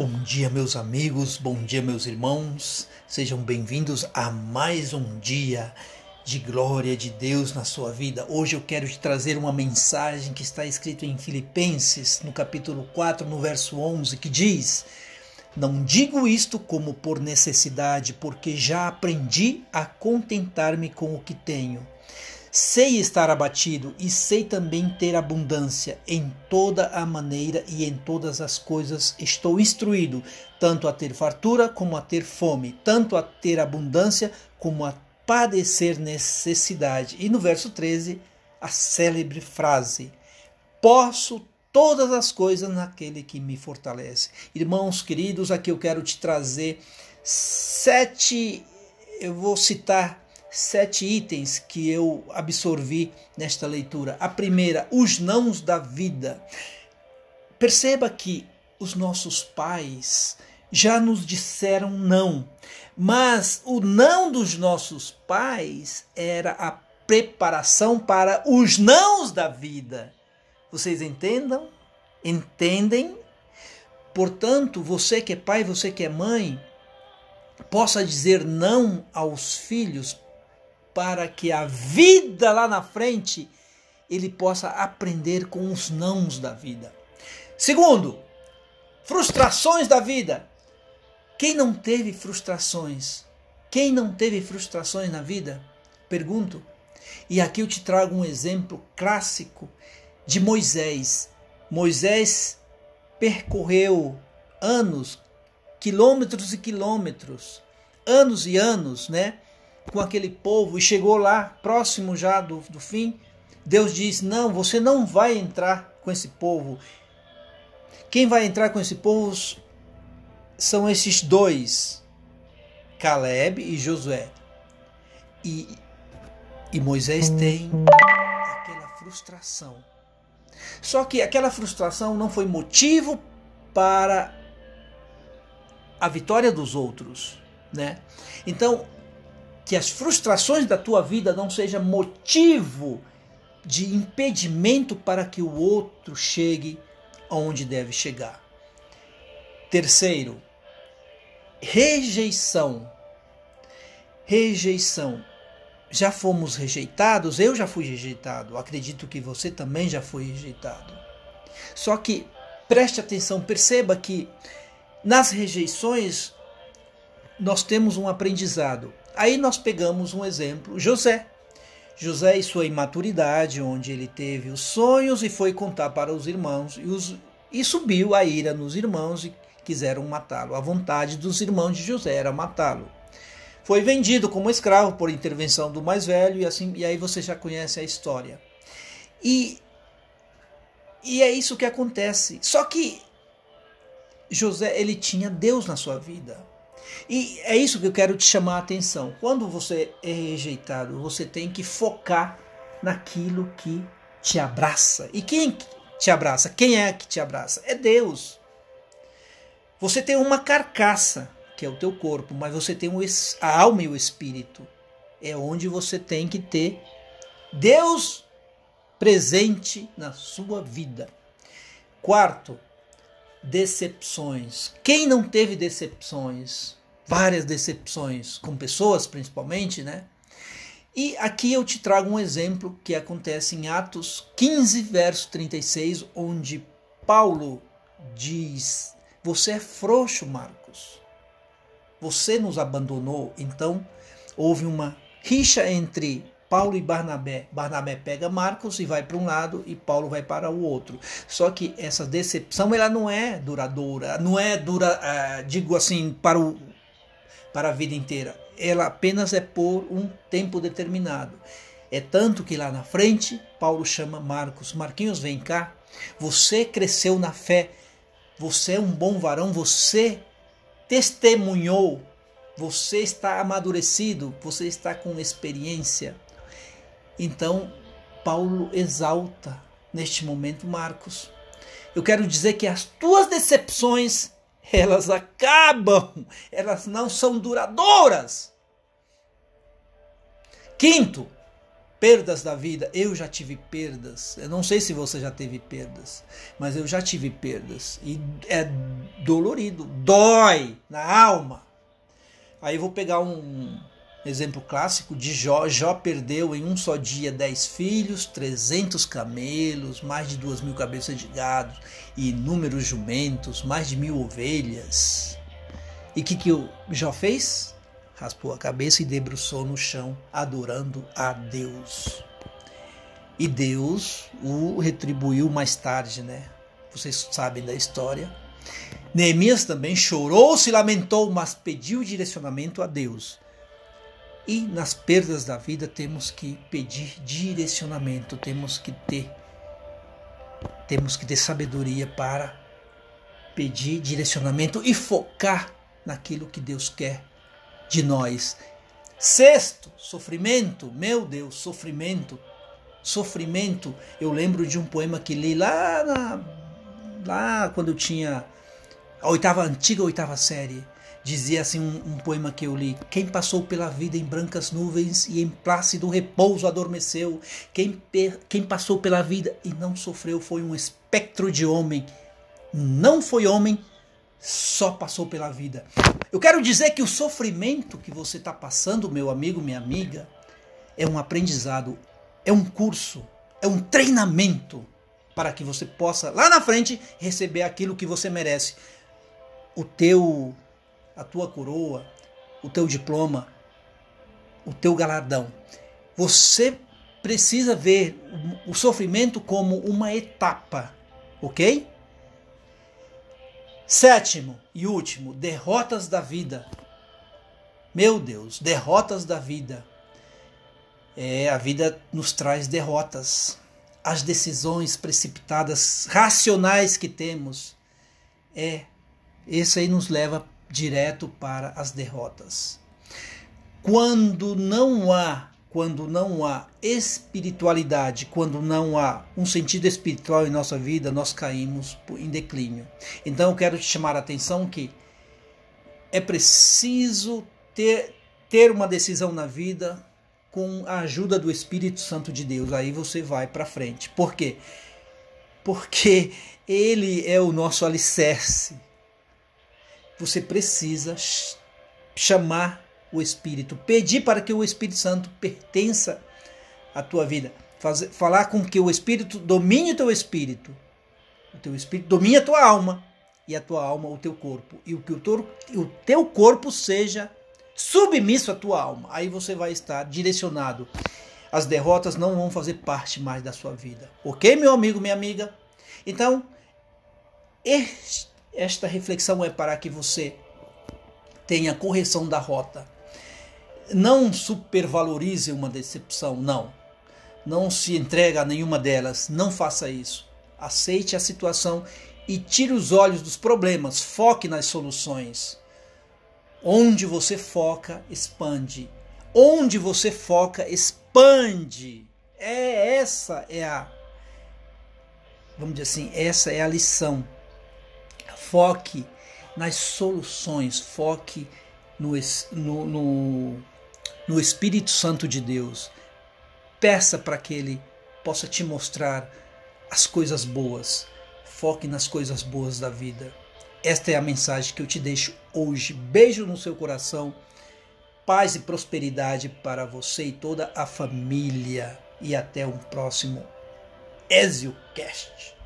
Bom dia, meus amigos, bom dia, meus irmãos. Sejam bem-vindos a mais um dia de glória de Deus na sua vida. Hoje eu quero te trazer uma mensagem que está escrita em Filipenses, no capítulo 4, no verso 11, que diz: Não digo isto como por necessidade, porque já aprendi a contentar-me com o que tenho. Sei estar abatido e sei também ter abundância. Em toda a maneira e em todas as coisas estou instruído, tanto a ter fartura como a ter fome, tanto a ter abundância como a padecer necessidade. E no verso 13, a célebre frase: Posso todas as coisas naquele que me fortalece. Irmãos queridos, aqui eu quero te trazer sete, eu vou citar sete itens que eu absorvi nesta leitura. A primeira, os nãos da vida. Perceba que os nossos pais já nos disseram não, mas o não dos nossos pais era a preparação para os nãos da vida. Vocês entendam? Entendem? Portanto, você que é pai, você que é mãe, possa dizer não aos filhos para que a vida lá na frente ele possa aprender com os nãos da vida. Segundo, frustrações da vida. Quem não teve frustrações? Quem não teve frustrações na vida? Pergunto. E aqui eu te trago um exemplo clássico de Moisés. Moisés percorreu anos, quilômetros e quilômetros, anos e anos, né? Com aquele povo e chegou lá, próximo já do, do fim, Deus diz: Não, você não vai entrar com esse povo. Quem vai entrar com esse povo são esses dois, Caleb e Josué. E, e Moisés tem aquela frustração. Só que aquela frustração não foi motivo para a vitória dos outros, né? Então, que as frustrações da tua vida não sejam motivo de impedimento para que o outro chegue onde deve chegar. Terceiro, rejeição. Rejeição. Já fomos rejeitados, eu já fui rejeitado, acredito que você também já foi rejeitado. Só que preste atenção, perceba que nas rejeições nós temos um aprendizado. Aí nós pegamos um exemplo, José. José e sua imaturidade, onde ele teve os sonhos e foi contar para os irmãos, e, os, e subiu a ira nos irmãos e quiseram matá-lo. A vontade dos irmãos de José era matá-lo. Foi vendido como escravo por intervenção do mais velho, e assim e aí você já conhece a história. E, e é isso que acontece. Só que José ele tinha Deus na sua vida. E é isso que eu quero te chamar a atenção. Quando você é rejeitado, você tem que focar naquilo que te abraça. E quem te abraça? Quem é que te abraça? É Deus. Você tem uma carcaça, que é o teu corpo, mas você tem a alma e o espírito. É onde você tem que ter Deus presente na sua vida. Quarto, decepções. Quem não teve decepções? várias decepções com pessoas, principalmente, né? E aqui eu te trago um exemplo que acontece em Atos 15, verso 36, onde Paulo diz: Você é frouxo, Marcos. Você nos abandonou. Então, houve uma rixa entre Paulo e Barnabé. Barnabé pega Marcos e vai para um lado e Paulo vai para o outro. Só que essa decepção ela não é duradoura, não é dura, uh, digo assim, para o para a vida inteira. Ela apenas é por um tempo determinado. É tanto que lá na frente, Paulo chama Marcos: Marquinhos, vem cá. Você cresceu na fé. Você é um bom varão. Você testemunhou. Você está amadurecido. Você está com experiência. Então, Paulo exalta neste momento Marcos. Eu quero dizer que as tuas decepções elas acabam, elas não são duradouras. Quinto, perdas da vida. Eu já tive perdas. Eu não sei se você já teve perdas, mas eu já tive perdas. E é dolorido, dói na alma. Aí eu vou pegar um exemplo clássico de Jó. Jó perdeu em um só dia dez filhos, trezentos camelos, mais de duas mil cabeças de gado, e inúmeros jumentos, mais de mil ovelhas. E o que, que o Jó fez? raspou a cabeça e debruçou no chão, adorando a Deus. E Deus o retribuiu mais tarde, né? Vocês sabem da história. Neemias também chorou, se lamentou, mas pediu direcionamento a Deus. E nas perdas da vida temos que pedir direcionamento, temos que ter temos que ter sabedoria para pedir direcionamento e focar naquilo que Deus quer de nós. Sexto, sofrimento. Meu Deus, sofrimento. Sofrimento. Eu lembro de um poema que li lá, na, lá quando eu tinha a oitava, antiga oitava série. Dizia assim um, um, poema que eu li: Quem passou pela vida em brancas nuvens e em plácido repouso adormeceu. Quem, quem passou pela vida e não sofreu foi um espectro de homem. Não foi homem, só passou pela vida. Eu quero dizer que o sofrimento que você está passando, meu amigo, minha amiga, é um aprendizado, é um curso, é um treinamento para que você possa lá na frente receber aquilo que você merece. O teu a tua coroa, o teu diploma, o teu galardão. Você precisa ver o sofrimento como uma etapa, OK? Sétimo e último, derrotas da vida. Meu Deus, derrotas da vida. É, a vida nos traz derrotas. As decisões precipitadas, racionais que temos, é, isso aí nos leva direto para as derrotas. Quando não há quando não há espiritualidade, quando não há um sentido espiritual em nossa vida, nós caímos em declínio. Então eu quero te chamar a atenção que é preciso ter, ter uma decisão na vida com a ajuda do Espírito Santo de Deus. Aí você vai para frente. Por quê? Porque ele é o nosso alicerce. Você precisa chamar o Espírito, pedir para que o Espírito Santo pertença à tua vida, Fazer, falar com que o Espírito domine o teu espírito, o teu espírito domine a tua alma e a tua alma o teu corpo, e o que o teu, o teu corpo seja submisso à tua alma. Aí você vai estar direcionado. As derrotas não vão fazer parte mais da sua vida. Ok, meu amigo, minha amiga? Então, esta reflexão é para que você tenha correção da rota não supervalorize uma decepção, não. Não se entrega a nenhuma delas, não faça isso. Aceite a situação e tire os olhos dos problemas, foque nas soluções. Onde você foca, expande. Onde você foca, expande. É essa é a vamos dizer assim, essa é a lição. Foque nas soluções, foque no, no, no no Espírito Santo de Deus. Peça para que Ele possa te mostrar as coisas boas. Foque nas coisas boas da vida. Esta é a mensagem que eu te deixo hoje. Beijo no seu coração. Paz e prosperidade para você e toda a família. E até um próximo EzioCast.